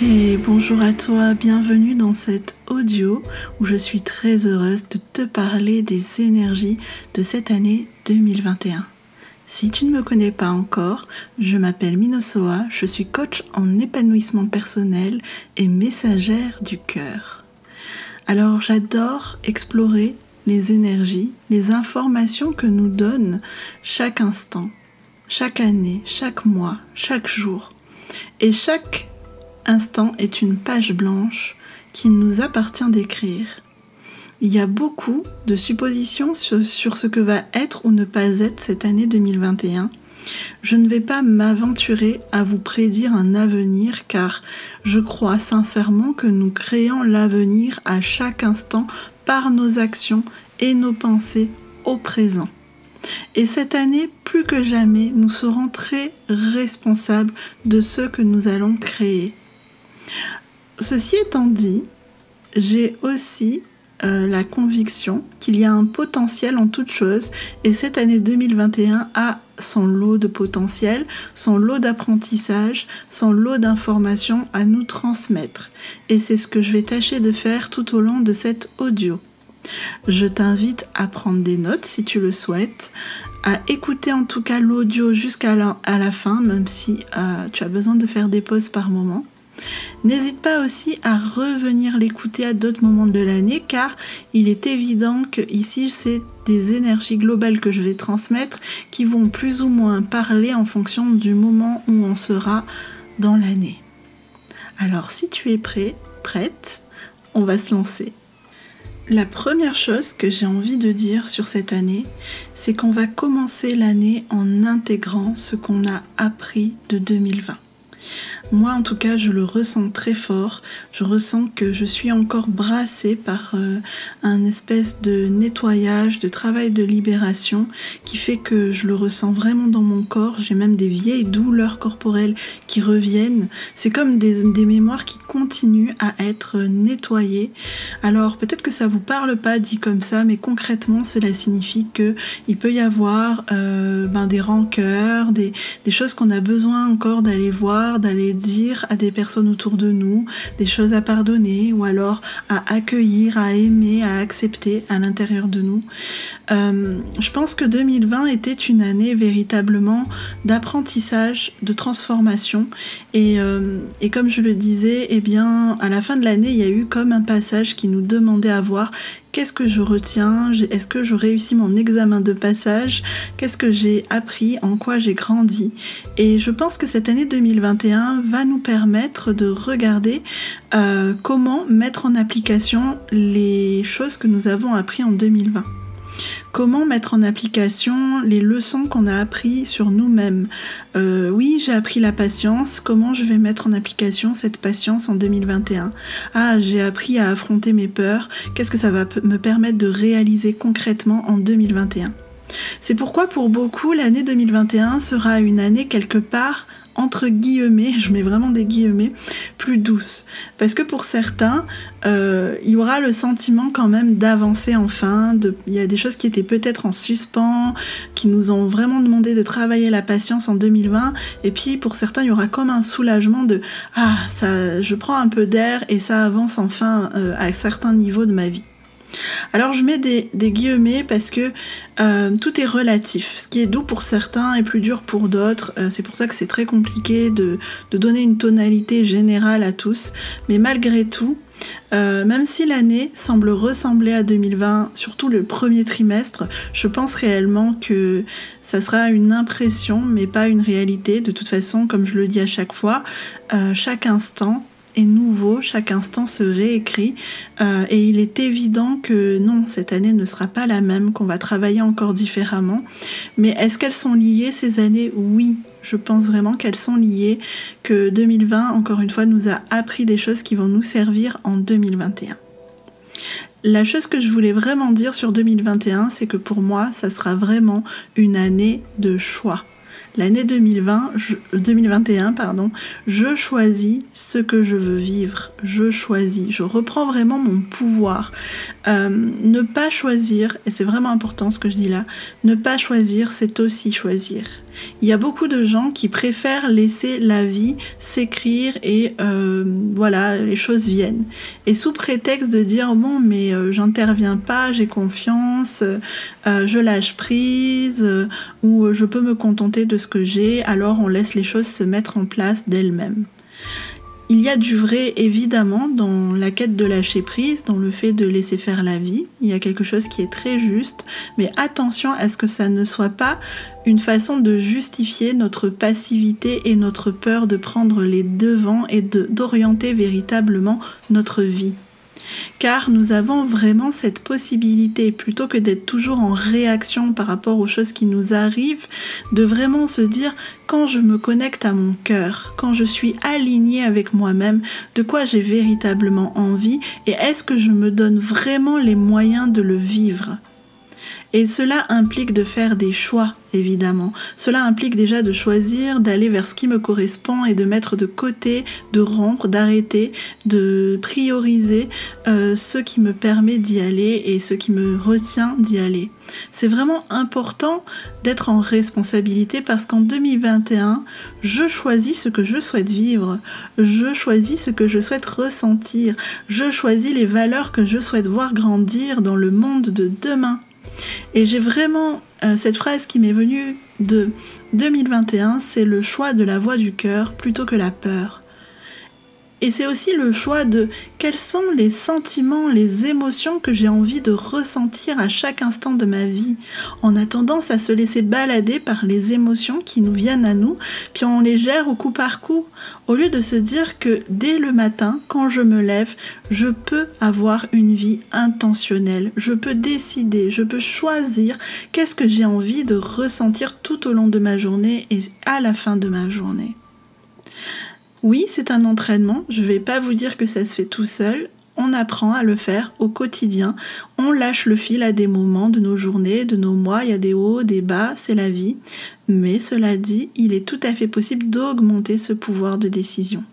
Et bonjour à toi, bienvenue dans cet audio où je suis très heureuse de te parler des énergies de cette année 2021. Si tu ne me connais pas encore, je m'appelle Minosoa, je suis coach en épanouissement personnel et messagère du cœur. Alors j'adore explorer les énergies, les informations que nous donne chaque instant, chaque année, chaque mois, chaque jour. Et chaque instant est une page blanche qu'il nous appartient d'écrire. Il y a beaucoup de suppositions sur, sur, ce que va être ou ne pas être cette année 2021. Je ne vais pas m'aventurer à vous prédire un avenir car je crois sincèrement que nous créons l'avenir à chaque instant par nos actions et nos pensées au présent. Et cette année, plus que jamais, nous serons très responsables de ce que nous allons créer. Ceci étant dit, j'ai aussi euh, la conviction qu'il y a un potentiel en toute chose et cette année 2021 a son lot de potentiel, son lot d'apprentissage, son lot d'informations à nous transmettre. Et c'est ce que je vais tâcher de faire tout au long de cet audio. Je t'invite à prendre des notes si tu le souhaites, à écouter en tout cas l'audio jusqu'à la, fin, même si euh, tu as besoin de faire des pauses par moment. N'hésite pas aussi à revenir l'écouter à d'autres moments de l'année car il est évident que ici c'est des énergies globales que je vais transmettre qui vont plus ou moins parler en fonction du moment où on sera dans l'année. Alors si tu es prêt, prête, on va se lancer. La première chose que j'ai envie de dire sur cette année, c'est qu'on va commencer l'année en intégrant ce qu'on a appris de 2020. Moi, en tout cas, je le ressens très fort. Je ressens que je suis encore brassée par euh, un espèce de nettoyage, de travail de libération qui fait que je le ressens vraiment dans mon corps. J'ai même des vieilles douleurs corporelles qui reviennent. C'est comme des, mémoires qui continuent à être nettoyées. Alors, peut-être que ça vous parle pas dit comme ça, mais concrètement, cela signifie que il peut y avoir euh, ben, des rancœurs, des, des choses qu'on a besoin encore d'aller voir, d'aller dire à des personnes autour de nous, des choses à pardonner ou alors à accueillir, à aimer, à accepter à l'intérieur de nous. Euh, je pense que 2020 était une année véritablement d'apprentissage, de transformation. Et, euh, et, comme je le disais, eh bien, à la fin de l'année, il y a eu comme un passage qui nous demandait à voir qu'est-ce que je retiens, est-ce que je réussis mon examen de passage, qu'est-ce que j'ai appris, en quoi j'ai grandi? Et je pense que cette année 2021 va nous permettre de regarder euh, comment mettre en application les choses que nous avons appris en 2020. Comment mettre en application les leçons qu'on a appris sur nous-mêmes euh, Oui, j'ai appris la patience. Comment je vais mettre en application cette patience en 2021 Ah, j'ai appris à affronter mes peurs. Qu'est-ce que ça va me permettre de réaliser concrètement en 2021 c'est pourquoi pour beaucoup l'année 2021 sera une année quelque part entre guillemets, je mets vraiment des guillemets, plus douce. Parce que pour certains, euh, il y aura le sentiment quand même d'avancer enfin. Il y a des choses qui étaient peut-être en suspens, qui nous ont vraiment demandé de travailler la patience en 2020. Et puis pour certains, il y aura comme un soulagement de ah ça, je prends un peu d'air et ça avance enfin euh, à certains niveaux de ma vie. Alors je mets des, guillemets parce que euh, tout est relatif. Ce qui est doux pour certains est plus dur pour d'autres. Euh, c'est pour ça que c'est très compliqué de, donner une tonalité générale à tous. Mais malgré tout, euh, même si l'année semble ressembler à 2020, surtout le premier trimestre, je pense réellement que ça sera une impression, mais pas une réalité. De toute façon, comme je le dis à chaque fois, chaque instant nouveau, chaque instant se réécrit euh, et il est évident que non, cette année ne sera pas la même, qu'on va travailler encore différemment. Mais est-ce qu'elles sont liées ces années? Oui, je pense vraiment qu'elles sont liées, que 2020, encore une fois, nous a appris des choses qui vont nous servir en 2021. La chose que je voulais vraiment dire sur 2021, c'est que pour moi, ça sera vraiment une année de choix l'année 2020, 2021, pardon, je choisis ce que je veux vivre. Je choisis. Je reprends vraiment mon pouvoir. Euh, ne pas choisir, et c'est vraiment important ce que je dis là, ne pas choisir, c'est aussi choisir. Il y a beaucoup de gens qui préfèrent laisser la vie s'écrire et euh, voilà, les choses viennent. Et sous prétexte de dire bon, mais euh, j'interviens pas, j'ai confiance, euh, je lâche prise ou je peux me contenter de ce j'ai, alors on laisse les choses se mettre en place d'elles-mêmes. Il y a du vrai évidemment dans la quête de lâcher prise, dans le fait de laisser faire la vie. Il y a quelque chose qui est très juste, mais attention à ce que ça ne soit pas une façon de justifier notre passivité et notre peur de prendre les devants et d'orienter véritablement notre vie car nous avons vraiment cette possibilité, plutôt que d'être toujours en réaction par rapport aux choses qui nous arrivent, de vraiment se dire quand je me connecte à mon cœur, quand je suis alignée avec moi-même, de quoi j'ai véritablement envie et est-ce que je me donne vraiment les moyens de le vivre? Et cela implique de faire des choix, évidemment. Cela implique déjà de choisir, d'aller vers ce qui me correspond et de mettre de côté, de rompre, d'arrêter, de prioriser euh, ce qui me permet d'y aller et ce qui me retient d'y aller. C'est vraiment important d'être en responsabilité parce qu'en 2021, je choisis ce que je souhaite vivre, je choisis ce que je souhaite ressentir, je choisis les valeurs que je souhaite voir grandir dans le monde de demain. Et j'ai vraiment euh, cette phrase qui m'est venue de 2021, c'est le choix de la voix du cœur plutôt que la peur. Et c'est aussi le choix de quels sont les sentiments, les émotions que j'ai envie de ressentir à chaque instant de ma vie. On a tendance à se laisser balader par les émotions qui nous viennent à nous, puis on les gère au coup par coup, au lieu de se dire que dès le matin, quand je me lève, je peux avoir une vie intentionnelle, je peux décider, je peux choisir qu'est-ce que j'ai envie de ressentir tout au long de ma journée et à la fin de ma journée. Oui, c'est un entraînement. Je ne vais pas vous dire que ça se fait tout seul. On apprend à le faire au quotidien. On lâche le fil à des moments de nos journées, de nos mois. Il y a des hauts, des bas, c'est la vie. Mais cela dit, il est tout à fait possible d'augmenter ce pouvoir de décision.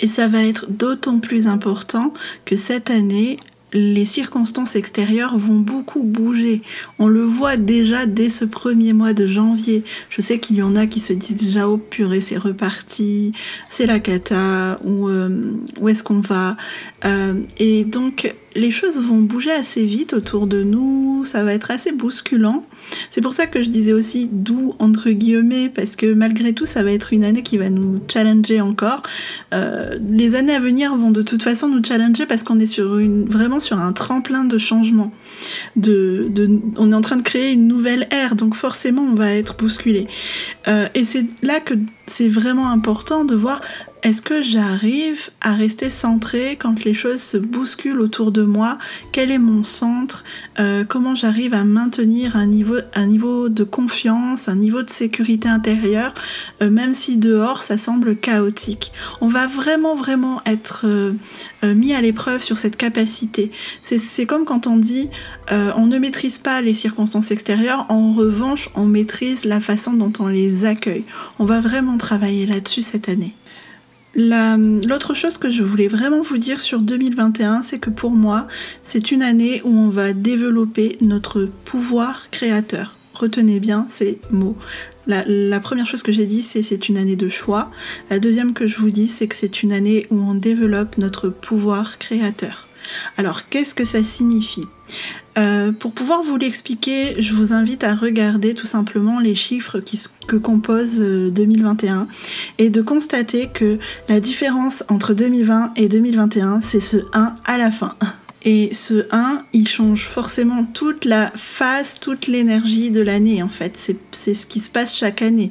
Et ça va être d'autant plus important que cette année, les circonstances extérieures vont beaucoup bouger. On le voit déjà dès ce premier mois de janvier. Je sais qu'il y en a qui se disent déjà oh purée c'est reparti, c'est la cata, ou euh, où est-ce qu'on va? Euh, et donc les choses vont bouger assez vite autour de nous, ça va être assez bousculant. C'est pour ça que je disais aussi doux entre guillemets, parce que malgré tout, ça va être une année qui va nous challenger encore. Euh, les années à venir vont de toute façon nous challenger parce qu'on est sur une, vraiment sur un tremplin de changement. On est en train de créer une nouvelle ère, donc forcément on va être bousculé. Euh, et c'est là que c'est vraiment important de voir est-ce que j'arrive à rester centré quand les choses se bousculent autour de moi? Quel est mon centre? Euh, Comment j'arrive à maintenir un niveau, un niveau de confiance, un niveau de sécurité intérieure, euh, même si dehors ça semble chaotique? On va vraiment, vraiment être euh, mis à l'épreuve sur cette capacité. C'est comme quand on dit on ne maîtrise pas les circonstances extérieures, en revanche on maîtrise la façon dont on les accueille. On va vraiment travailler là-dessus cette année. L'autre chose que je voulais vraiment vous dire sur 2021, c'est que pour moi, c'est une année où on va développer notre pouvoir créateur. Retenez bien ces mots. La, première chose que j'ai dit, c'est c'est une année de choix. La deuxième que je vous dis, c'est que c'est une année où on développe notre pouvoir créateur. Alors, qu'est-ce que ça signifie? Euh, pour pouvoir vous l'expliquer, je vous invite à regarder tout simplement les chiffres que compose 2021 euh, et de constater que la différence entre 2020 et 2021, c'est ce 1 à la fin. Et ce 1, il change forcément toute la phase, toute l'énergie de l'année en fait. C'est ce qui se passe chaque année.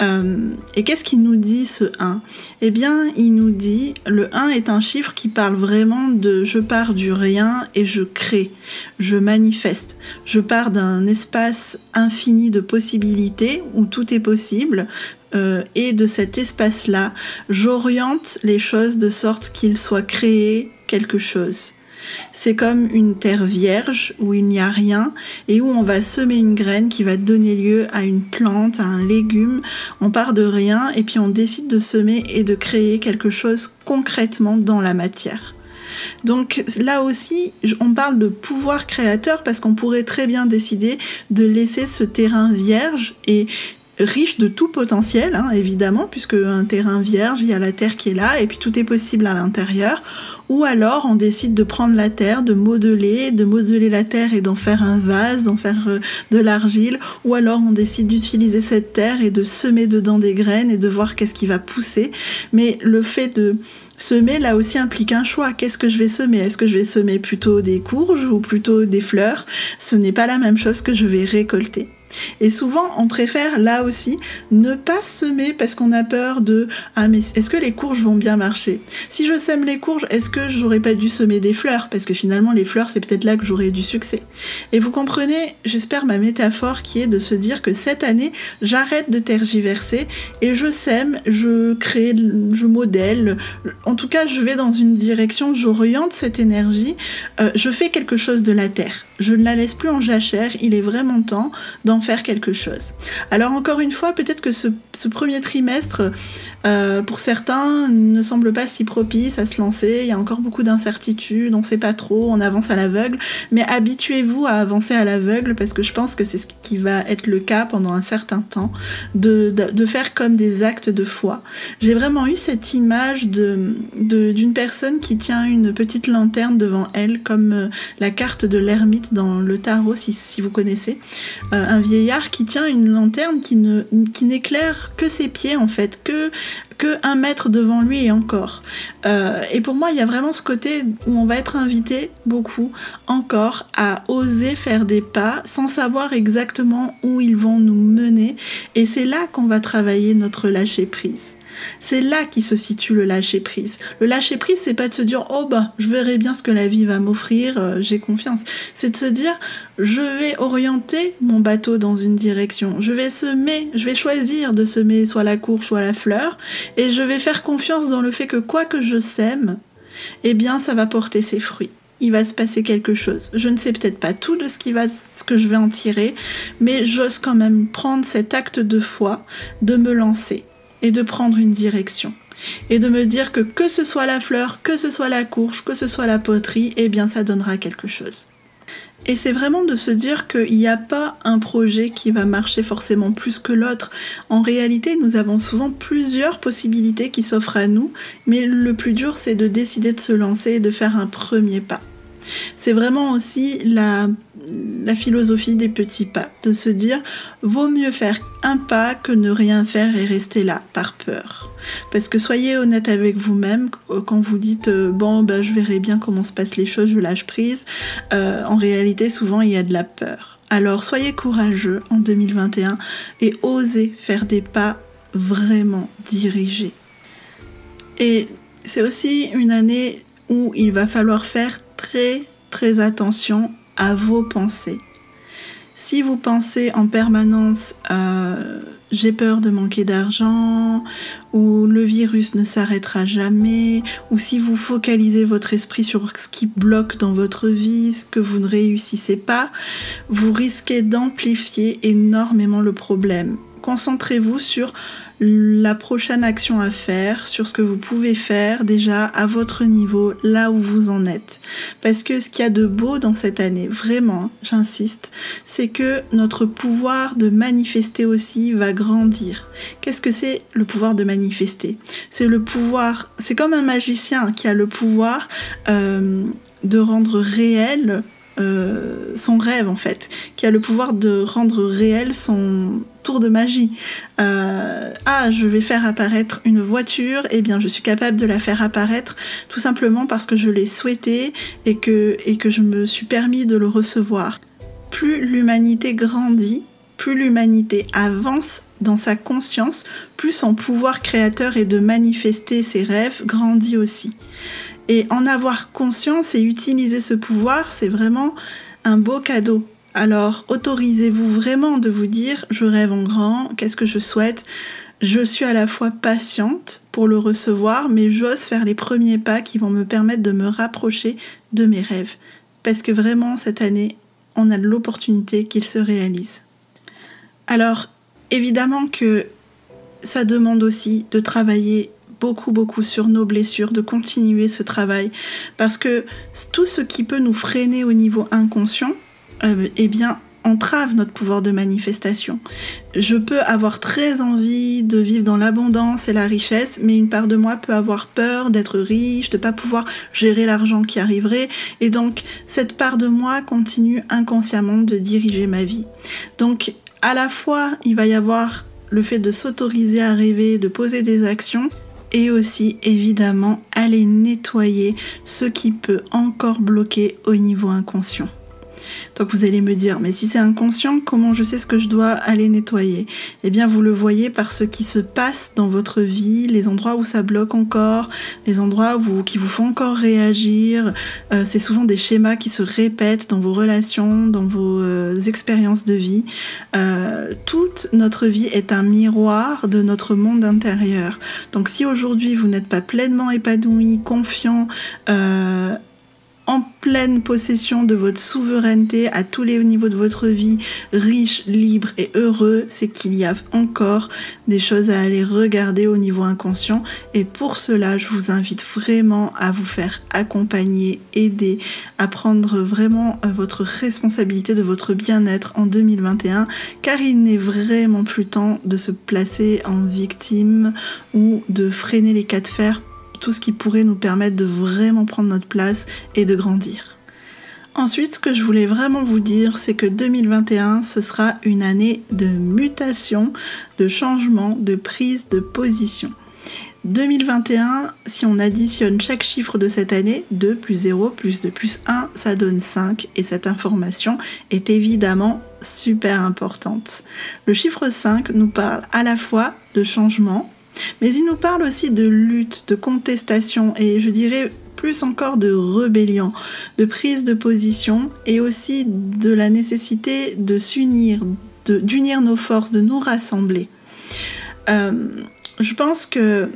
Euh, et qu'est-ce qu'il nous dit ce 1 Eh bien, il nous dit, le 1 est un chiffre qui parle vraiment de je pars du rien et je crée, je manifeste. Je pars d'un espace infini de possibilités où tout est possible, euh, et de cet espace-là, j'oriente les choses de sorte qu'il soit créé quelque chose. C'est comme une terre vierge où il n'y a rien et où on va semer une graine qui va donner lieu à une plante, à un légume. On part de rien et puis on décide de semer et de créer quelque chose concrètement dans la matière. Donc là aussi, on parle de pouvoir créateur parce qu'on pourrait très bien décider de laisser ce terrain vierge et riche de tout potentiel, hein, évidemment, puisque un terrain vierge, il y a la terre qui est là, et puis tout est possible à l'intérieur. Ou alors on décide de prendre la terre, de modeler, de modeler la terre et d'en faire un vase, d'en faire euh, de l'argile. Ou alors on décide d'utiliser cette terre et de semer dedans des graines et de voir qu'est-ce qui va pousser. Mais le fait de semer là aussi implique un choix. Qu'est-ce que je vais semer? Est-ce que je vais semer plutôt des courges ou plutôt des fleurs? Ce n'est pas la même chose que je vais récolter. Et souvent, on préfère là aussi ne pas semer parce qu'on a peur de ah mais est-ce que les courges vont bien marcher? Si je sème les courges, est-ce que j'aurais pas dû semer des fleurs? Parce que finalement les fleurs c'est peut-être là que j'aurais du succès. Et vous comprenez, j'espère ma métaphore qui est de se dire que cette année, j'arrête de tergiverser et je sème, je crée, je modèle. En tout cas, je vais dans une direction, j'oriente cette énergie, euh, je fais quelque chose de la terre. Je ne la laisse plus en jachère, il est vraiment temps d'en faire quelque chose. Alors encore une fois, peut-être que ce, premier trimestre, euh, pour certains, ne semble pas si propice à se lancer. Il y a encore beaucoup d'incertitudes, on ne sait pas trop, on avance à l'aveugle. Mais habituez-vous à avancer à l'aveugle parce que je pense que c'est ce qui va être le cas pendant un certain temps, de, faire comme des actes de foi. J'ai vraiment eu cette image d'une personne qui tient une petite lanterne devant elle, comme euh, la carte de l'ermite dans le tarot, si, vous connaissez. Euh, un vieillard qui tient une lanterne qui ne qui n'éclaire que ses pieds en fait, que que un mètre devant lui et encore. Euh, et pour moi, il y a vraiment ce côté où on va être invité beaucoup encore à oser faire des pas sans savoir exactement où ils vont nous mener. Et c'est là qu'on va travailler notre lâcher prise. C'est là qui se situe le lâcher prise. Le lâcher prise, c'est pas de se dire oh bah je verrai bien ce que la vie va m'offrir, euh, j'ai confiance. C'est de se dire je vais orienter mon bateau dans une direction. Je vais semer, je vais choisir de semer soit la courge, soit la fleur, et je vais faire confiance dans le fait que quoi que je sème, eh bien ça va porter ses fruits il va se passer quelque chose. Je ne sais peut-être pas tout de ce, qui va, ce que je vais en tirer, mais j'ose quand même prendre cet acte de foi, de me lancer et de prendre une direction. Et de me dire que que ce soit la fleur, que ce soit la courge, que ce soit la poterie, eh bien ça donnera quelque chose. Et c'est vraiment de se dire qu'il n'y a pas un projet qui va marcher forcément plus que l'autre. En réalité, nous avons souvent plusieurs possibilités qui s'offrent à nous, mais le plus dur, c'est de décider de se lancer et de faire un premier pas. C'est vraiment aussi la, philosophie des petits pas, de se dire vaut mieux faire un pas que ne rien faire et rester là par peur. Parce que soyez honnête avec vous-même quand vous dites euh, bon ben je verrai bien comment se passent les choses, je lâche prise. Euh, en réalité souvent il y a de la peur. Alors soyez courageux en 2021 et osez faire des pas vraiment dirigés. Et c'est aussi une année où il va falloir faire très très attention à vos pensées. Si vous pensez en permanence euh, j'ai peur de manquer d'argent, ou le virus ne s'arrêtera jamais, ou si vous focalisez votre esprit sur ce qui bloque dans votre vie, ce que vous ne réussissez pas, vous risquez d'amplifier énormément le problème. Concentrez-vous sur la prochaine action à faire, sur ce que vous pouvez faire déjà à votre niveau, là où vous en êtes. Parce que ce qu'il y a de beau dans cette année, vraiment, j'insiste, c'est que notre pouvoir de manifester aussi va grandir. Qu'est-ce que c'est le pouvoir de manifester? C'est le pouvoir, c'est comme un magicien qui a le pouvoir euh, de rendre réel euh, son rêve en fait, qui a le pouvoir de rendre réel son tour de magie. Euh, ah, je vais faire apparaître une voiture, et eh bien je suis capable de la faire apparaître tout simplement parce que je l'ai souhaité et que, et que je me suis permis de le recevoir. Plus l'humanité grandit, plus l'humanité avance dans sa conscience, plus son pouvoir créateur et de manifester ses rêves grandit aussi. Et en avoir conscience et utiliser ce pouvoir, c'est vraiment un beau cadeau. Alors autorisez-vous vraiment de vous dire je rêve en grand, qu'est-ce que je souhaite? Je suis à la fois patiente pour le recevoir, mais j'ose faire les premiers pas qui vont me permettre de me rapprocher de mes rêves. Parce que vraiment, cette année, on a l'opportunité qu'ils se réalisent. Alors, évidemment que ça demande aussi de travailler beaucoup, beaucoup sur nos blessures, de continuer ce travail, parce que tout ce qui peut nous freiner au niveau inconscient, euh, eh bien, entrave notre pouvoir de manifestation. Je peux avoir très envie de vivre dans l'abondance et la richesse, mais une part de moi peut avoir peur d'être riche, de pas pouvoir gérer l'argent qui arriverait, et donc cette part de moi continue inconsciemment de diriger ma vie. Donc à la fois, il va y avoir le fait de s'autoriser à rêver, de poser des actions, et aussi évidemment aller nettoyer ce qui peut encore bloquer au niveau inconscient. Donc vous allez me dire, mais si c'est inconscient, comment je sais ce que je dois aller nettoyer? Eh bien, vous le voyez par ce qui se passe dans votre vie, les endroits où ça bloque encore, les endroits qui vous font encore réagir. Euh, c'est souvent des schémas qui se répètent dans vos relations, dans vos euh, expériences de vie. Euh, toute notre vie est un miroir de notre monde intérieur. Donc si aujourd'hui vous n'êtes pas pleinement épanoui, confiant, en pleine possession de votre souveraineté à tous les niveaux de votre vie, riche, libre et heureux, c'est qu'il y a encore des choses à aller regarder au niveau inconscient. Et pour cela, je vous invite vraiment à vous faire accompagner, aider, à prendre vraiment euh, votre responsabilité de votre bien-être en 2021, car il n'est vraiment plus temps de se placer en victime ou de freiner les cas de fer tout ce qui pourrait nous permettre de vraiment prendre notre place et de grandir. Ensuite, ce que je voulais vraiment vous dire, c'est que 2021, ce sera une année de mutation, de changement, de prise de position. 2021, si on additionne chaque chiffre de cette année, 2 plus 0 plus 2 plus 1, ça donne 5 et cette information est évidemment super importante. Le chiffre 5 nous parle à la fois de changement, mais il nous parle aussi de lutte, de contestation et je dirais plus encore de rébellion, de prise de position et aussi de la nécessité de s'unir, d'unir nos forces, de nous rassembler. Euh, je pense que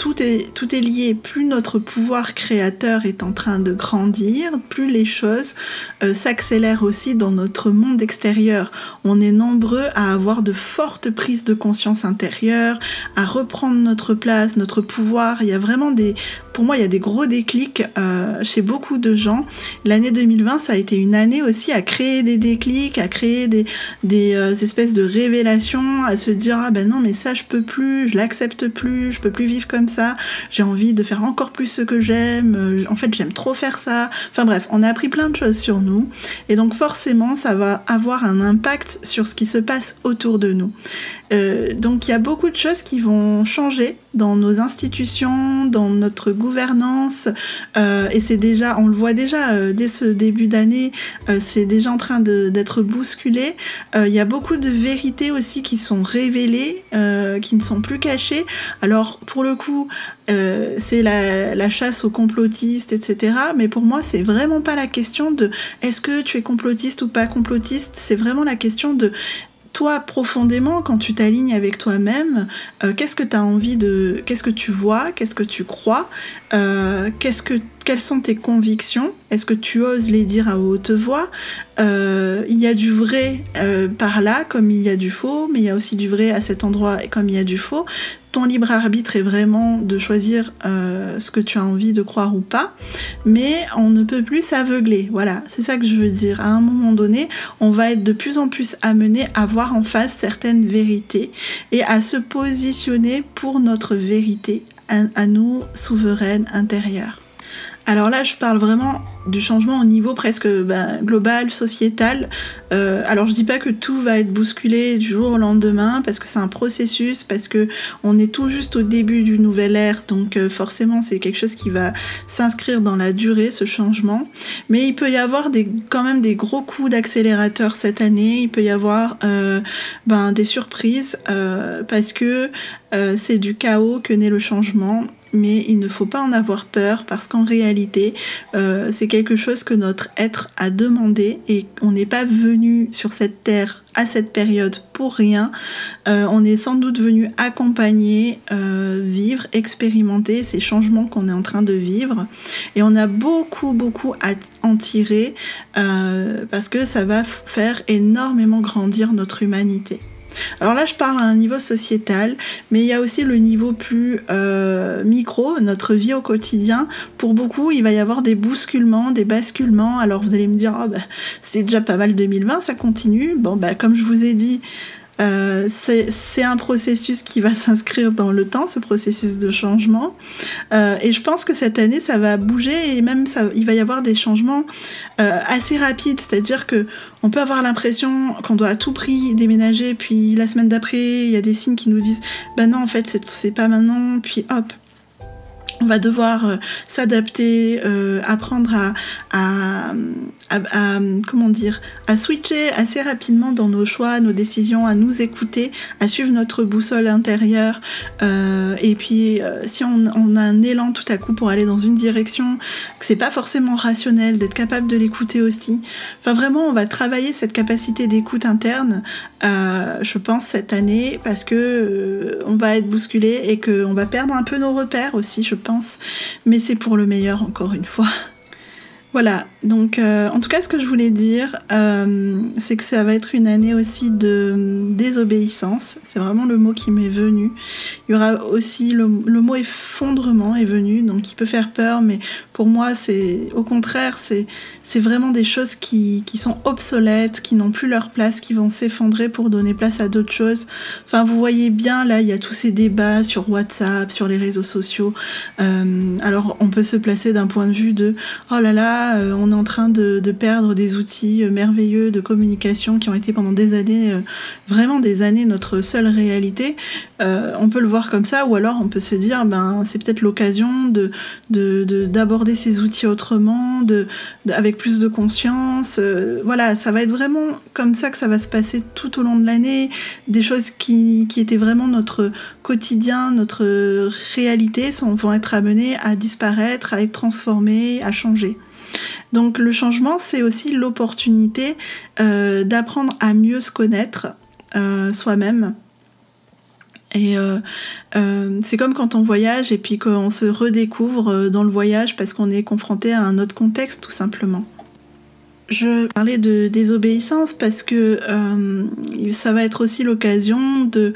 tout est, lié. Plus notre pouvoir créateur est en train de grandir, plus les choses euh, s'accélèrent aussi dans notre monde extérieur. On est nombreux à avoir de fortes prises de conscience intérieure, à reprendre notre place, notre pouvoir. Il y a vraiment des pour moi, il y a des gros déclics euh, chez beaucoup de gens. L'année 2020, ça a été une année aussi à créer des déclics, à créer des, euh, espèces de révélations, à se dire ah ben non mais ça je peux plus, je l'accepte plus, je peux plus vivre comme ça. J'ai envie de faire encore plus ce que j'aime. Euh, en fait, j'aime trop faire ça. Enfin bref, on a appris plein de choses sur nous et donc forcément, ça va avoir un impact sur ce qui se passe autour de nous. donc il y a beaucoup de choses qui vont changer dans nos institutions, dans notre gouvernance, euh, et c'est déjà, on le voit déjà euh, dès ce début d'année, euh, c'est déjà en train d'être bousculé. Il y a beaucoup de vérités aussi qui sont révélées, qui ne sont plus cachées. Alors pour le coup, c'est la, la, chasse aux complotistes, etc. Mais pour moi, c'est vraiment pas la question de est-ce que tu es complotiste ou pas complotiste. C'est vraiment la question de toi profondément, quand tu t'alignes avec toi-même, euh, qu'est-ce que tu as envie de. Qu'est-ce que tu vois Qu'est-ce que tu crois euh, Quelles sont tes convictions? Est-ce que tu oses les dire à haute voix? Euh, Il y a du vrai par là, comme il y a du faux, mais il y a aussi du vrai à cet endroit, comme il y a du faux ton libre arbitre est vraiment de choisir euh, ce que tu as envie de croire ou pas, mais on ne peut plus s'aveugler. Voilà, c'est ça que je veux dire. À un moment donné, on va être de plus en plus amené à voir en face certaines vérités et à se positionner pour notre vérité à, nous, souveraine intérieure. Alors là, je parle vraiment du changement au niveau presque ben, global, sociétal. Euh, alors je dis pas que tout va être bousculé du jour au lendemain parce que c'est un processus, parce que on est tout juste au début du nouvel ère, donc euh, forcément c'est quelque chose qui va s'inscrire dans la durée, ce changement. Mais il peut y avoir quand même des gros coups d'accélérateur cette année. Il peut y avoir euh, ben, des surprises parce que c'est du chaos que naît le changement mais il ne faut pas en avoir peur parce qu'en réalité, euh, c'est quelque chose que notre être a demandé et on n'est pas venu sur cette terre à cette période pour rien. Euh, on est sans doute venu accompagner, euh, vivre, expérimenter ces changements qu'on est en train de vivre. Et on a beaucoup, beaucoup à en tirer parce que ça va faire énormément grandir notre humanité. Alors là, je parle à un niveau sociétal, mais il y a aussi le niveau plus euh, micro, notre vie au quotidien. Pour beaucoup, il va y avoir des bousculements, des basculements. Alors vous allez me dire, oh, bah, c'est déjà pas mal 2020, ça continue. Bon, bah, comme je vous ai dit, euh, c'est un processus qui va s'inscrire dans le temps, ce processus de changement. Euh, et je pense que cette année, ça va bouger et même il va y avoir des changements euh, assez rapides. C'est-à-dire que on peut avoir l'impression qu'on doit à tout prix déménager, puis la semaine d'après, il y a des signes qui nous disent, ben non, en fait, c'est pas maintenant, puis hop, on va devoir euh, s'adapter, euh, apprendre à, comment dire, à switcher assez rapidement dans nos choix, nos décisions, à nous écouter, à suivre notre boussole intérieure. Euh, et puis, si on, on, a un élan tout à coup pour aller dans une direction, que c'est pas forcément rationnel, d'être capable de l'écouter aussi. Enfin, vraiment, on va travailler cette capacité d'écoute interne, je pense, cette année, parce que on va être bousculé et qu'on va perdre un peu nos repères aussi, je pense mais c'est pour le meilleur encore une fois. Voilà, donc euh, en tout cas ce que je voulais dire, euh, c'est que ça va être une année aussi de désobéissance, c'est vraiment le mot qui m'est venu. Il y aura aussi le, mot effondrement est venu, donc qui peut faire peur, mais pour moi c'est au contraire, c'est, vraiment des choses qui, sont obsolètes, qui n'ont plus leur place, qui vont s'effondrer pour donner place à d'autres choses. Enfin vous voyez bien là, il y a tous ces débats sur WhatsApp, sur les réseaux sociaux. Euh, alors on peut se placer d'un point de vue de oh là là, euh, en train de, perdre des outils euh, merveilleux de communication qui ont été pendant des années, euh, vraiment des années, notre seule réalité. on peut le voir comme ça, ou alors on peut se dire, ben c'est peut-être l'occasion de, d'aborder ces outils autrement, de, avec plus de conscience. voilà, ça va être vraiment comme ça que ça va se passer tout au long de l'année. Des choses qui, qui étaient vraiment notre quotidien, notre réalité, sont, vont être amenées à disparaître, à être transformées, à changer. Donc le changement, c'est aussi l'opportunité euh, d'apprendre à mieux se connaître euh, soi-même. Et euh, c'est comme quand on voyage et puis qu'on se redécouvre dans le voyage parce qu'on est confronté à un autre contexte tout simplement. Je parlais de désobéissance parce que euh, ça va être aussi l'occasion de,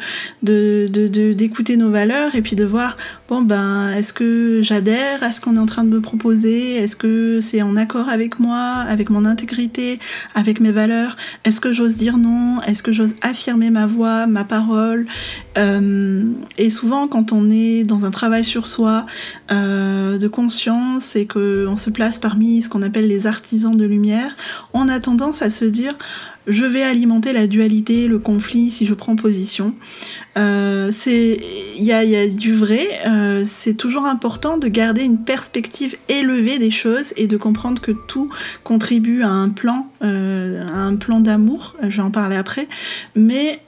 d'écouter nos valeurs et puis de voir bon ben est-ce que j'adhère à ce qu'on est en train de me proposer? Est-ce que c'est en accord avec moi avec mon intégrité avec mes valeurs? Est-ce que j'ose dire non? Est-ce que j'ose affirmer ma voix ma parole? Euh, et souvent quand on est dans un travail sur soi euh, de conscience et qu'on se place parmi ce qu'on appelle les artisans de lumière on a tendance à se dire je vais alimenter la dualité, le conflit si je prends position. Euh, il y a, du vrai. Euh, c'est toujours important de garder une perspective élevée des choses et de comprendre que tout contribue à un plan, euh, à un plan d'amour. Je vais en parler après. Mais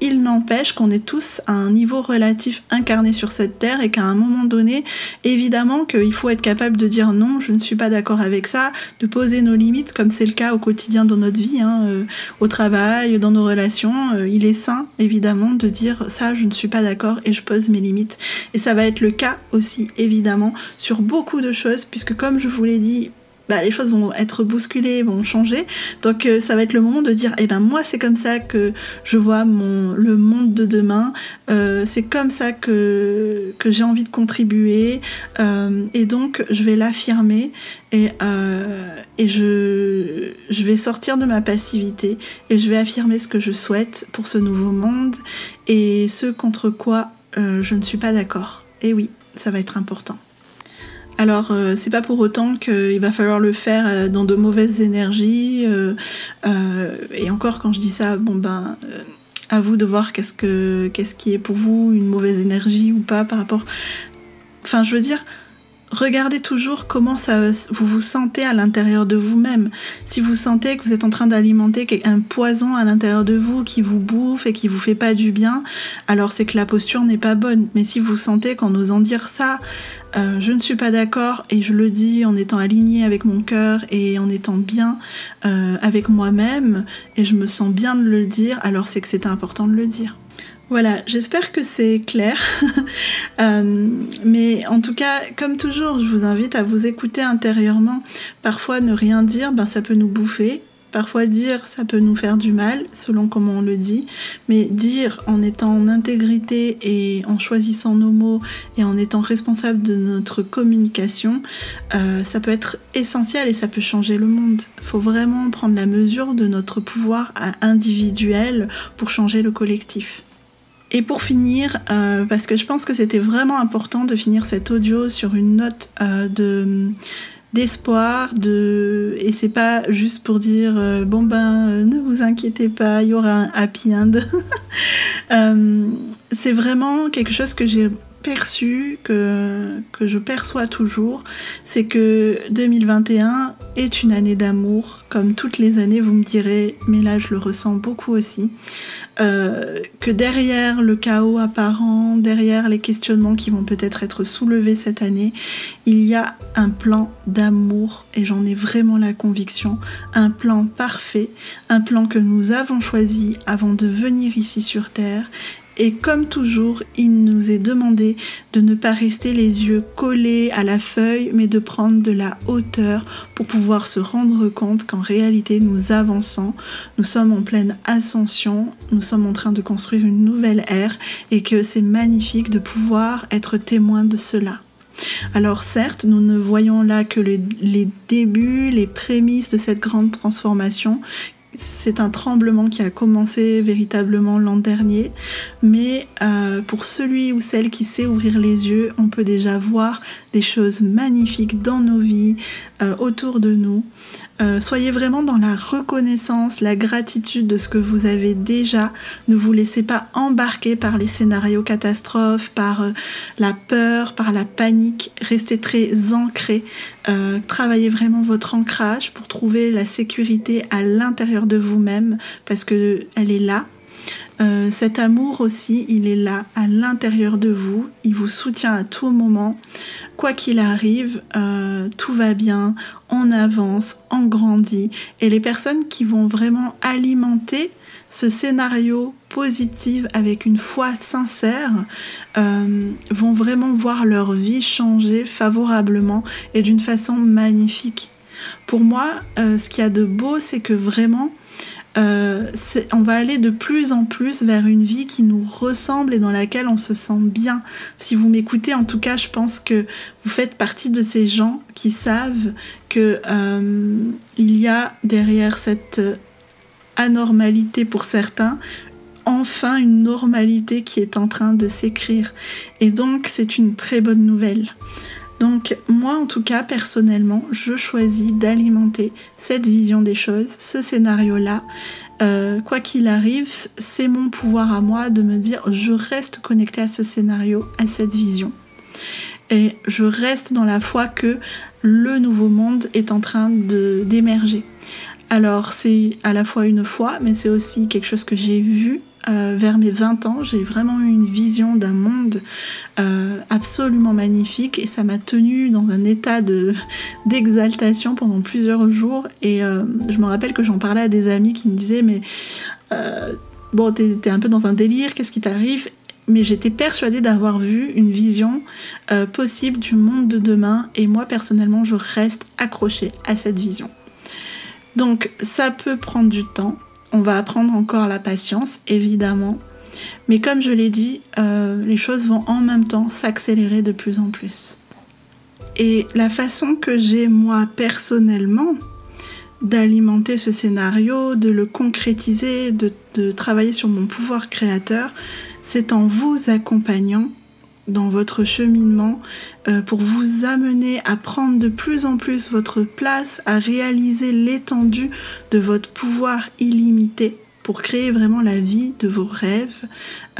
il n'empêche qu'on est tous à un niveau relatif incarné sur cette terre et qu'à un moment donné, évidemment qu'il faut être capable de dire non, je ne suis pas d'accord avec ça, de poser nos limites comme c'est le cas au quotidien dans notre vie. Hein, au travail, dans nos relations, euh, il est sain évidemment de dire ça, je ne suis pas d'accord et je pose mes limites. Et ça va être le cas aussi évidemment sur beaucoup de choses, puisque comme je vous l'ai dit, bah, les choses vont être bousculées, vont changer. Donc euh, ça va être le moment de dire, eh ben moi c'est comme ça que je vois mon, le monde de demain, euh, c'est comme ça que, que j'ai envie de contribuer, euh, et donc je vais l'affirmer et, et je, je vais sortir de ma passivité et je vais affirmer ce que je souhaite pour ce nouveau monde et ce contre quoi je ne suis pas d'accord. Et oui, ça va être important. Alors, euh, c'est pas pour autant qu'il va falloir le faire euh, dans de mauvaises énergies. Euh, et encore, quand je dis ça, bon ben, à vous de voir qu'est-ce que qu'est-ce qui est pour vous une mauvaise énergie ou pas par rapport. Enfin, je veux dire, regardez toujours comment ça, vous vous sentez à l'intérieur de vous-même. Si vous sentez que vous êtes en train d'alimenter un poison à l'intérieur de vous qui vous bouffe et qui vous fait pas du bien, alors c'est que la posture n'est pas bonne. Mais si vous sentez qu'en osant dire ça, euh, je ne suis pas d'accord et je le dis en étant aligné avec mon cœur et en étant bien euh, avec moi-même et je me sens bien de le dire, alors c'est que c'est important de le dire. Voilà, j'espère que c'est clair. Euh, mais en tout cas, comme toujours, je vous invite à vous écouter intérieurement. Parfois, ne rien dire, ben, ça peut nous bouffer. Parfois, dire, ça peut nous faire du mal, selon comment on le dit. Mais dire en étant en intégrité et en choisissant nos mots et en étant responsable de notre communication, euh, ça peut être essentiel et ça peut changer le monde. Il faut vraiment prendre la mesure de notre pouvoir individuel pour changer le collectif. Et pour finir, euh, parce que je pense que c'était vraiment important de finir cet audio sur une note euh, de d'espoir, de et c'est pas juste pour dire euh, bon ben ne vous inquiétez pas, il y aura un happy end. c'est vraiment quelque chose que j'ai perçu, que, je perçois toujours, c'est que 2021 est une année d'amour, comme toutes les années, vous me direz, mais là je le ressens beaucoup aussi, euh, que derrière le chaos apparent, derrière les questionnements qui vont peut-être être soulevés cette année, il y a un plan d'amour, et j'en ai vraiment la conviction, un plan parfait, un plan que nous avons choisi avant de venir ici sur Terre, et comme toujours, il nous est demandé de ne pas rester les yeux collés à la feuille, mais de prendre de la hauteur pour pouvoir se rendre compte qu'en réalité, nous avançons, nous sommes en pleine ascension, nous sommes en train de construire une nouvelle ère et que c'est magnifique de pouvoir être témoin de cela. Alors certes, nous ne voyons là que les, les, débuts, les prémices de cette grande transformation c'est un tremblement qui a commencé véritablement l'an dernier, mais euh, pour celui ou celle qui sait ouvrir les yeux, on peut déjà voir des choses magnifiques dans nos vies, euh, autour de nous. Euh, soyez vraiment dans la reconnaissance, la gratitude de ce que vous avez déjà. Ne vous laissez pas embarquer par les scénarios catastrophes, par euh, la peur, par la panique. Restez très ancré. Euh, travaillez vraiment votre ancrage pour trouver la sécurité à l'intérieur de vous-même parce que elle est là, euh, cet amour aussi, il est là à l'intérieur de vous, il vous soutient à tout moment. Quoi qu'il arrive, euh, tout va bien, on avance, on grandit. Et les personnes qui vont vraiment alimenter ce scénario positif avec une foi sincère euh, vont vraiment voir leur vie changer favorablement et d'une façon magnifique. Pour moi, ce qu'il y a de beau, c'est que vraiment, euh, on va aller de plus en plus vers une vie qui nous ressemble et dans laquelle on se sent bien. Si vous m'écoutez, en tout cas, je pense que vous faites partie de ces gens qui savent que euh, il y a derrière cette anormalité pour certains enfin une normalité qui est en train de s'écrire. Et donc, c'est une très bonne nouvelle. Donc moi en tout cas personnellement je choisis d'alimenter cette vision des choses, ce scénario-là. Euh, quoi qu'il arrive, c'est mon pouvoir à moi de me dire je reste connecté à ce scénario, à cette vision. Et je reste dans la foi que le nouveau monde est en train d'émerger. Alors c'est à la fois une foi, mais c'est aussi quelque chose que j'ai vu euh, vers mes 20 ans, j'ai vraiment eu une vision d'un monde euh, absolument magnifique et ça m'a tenu dans un état d'exaltation pendant plusieurs jours. Et euh, je me rappelle que j'en parlais à des amis qui me disaient Mais bon, t'es un peu dans un délire, qu'est-ce qui t'arrive? Mais j'étais persuadée d'avoir vu une vision possible du monde de demain et moi personnellement je reste accrochée à cette vision. Donc ça peut prendre du temps, on va apprendre encore la patience, évidemment. Mais comme je l'ai dit, euh, les choses vont en même temps s'accélérer de plus en plus. Et la façon que j'ai moi personnellement d'alimenter ce scénario, de le concrétiser, de travailler sur mon pouvoir créateur, c'est en vous accompagnant dans votre cheminement euh, pour vous amener à prendre de plus en plus votre place, à réaliser l'étendue de votre pouvoir illimité pour créer vraiment la vie de vos rêves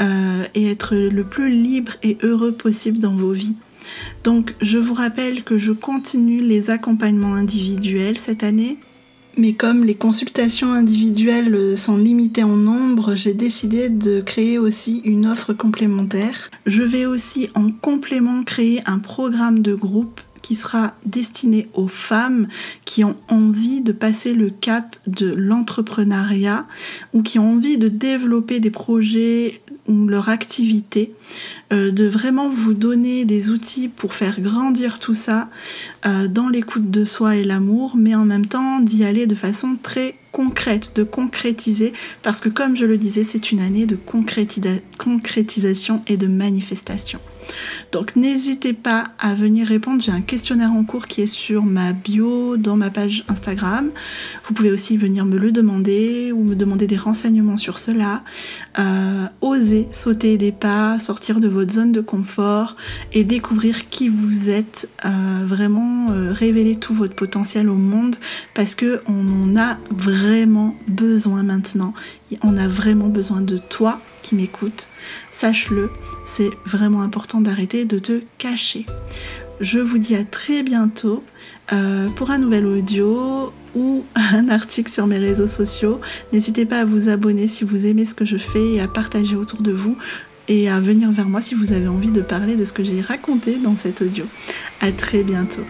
euh, et être le plus libre et heureux possible dans vos vies. Donc je vous rappelle que je continue les accompagnements individuels cette année. Mais comme les consultations individuelles sont limitées en nombre, j'ai décidé de créer aussi une offre complémentaire. Je vais aussi en complément créer un programme de groupe qui sera destiné aux femmes qui ont envie de passer le cap de l'entrepreneuriat ou qui ont envie de développer des projets ou leur activité, euh, de vraiment vous donner des outils pour faire grandir tout ça euh, dans l'écoute de soi et l'amour, mais en même temps d'y aller de façon très concrète, de concrétiser, parce que comme je le disais, c'est une année de concrétisation et de manifestation. Donc n'hésitez pas à venir répondre. J'ai un questionnaire en cours qui est sur ma bio dans ma page Instagram. Vous pouvez aussi venir me le demander ou me demander des renseignements sur cela. Euh, osez sauter des pas, sortir de votre zone de confort et découvrir qui vous êtes. Euh, vraiment euh, révéler tout votre potentiel au monde parce que on en a vraiment besoin maintenant. On a vraiment besoin de toi qui m'écoute, sache-le, c'est vraiment important d'arrêter de te cacher. Je vous dis à très bientôt euh, pour un nouvel audio ou un article sur mes réseaux sociaux. N'hésitez pas à vous abonner si vous aimez ce que je fais et à partager autour de vous et à venir vers moi si vous avez envie de parler de ce que j'ai raconté dans cet audio. À très bientôt.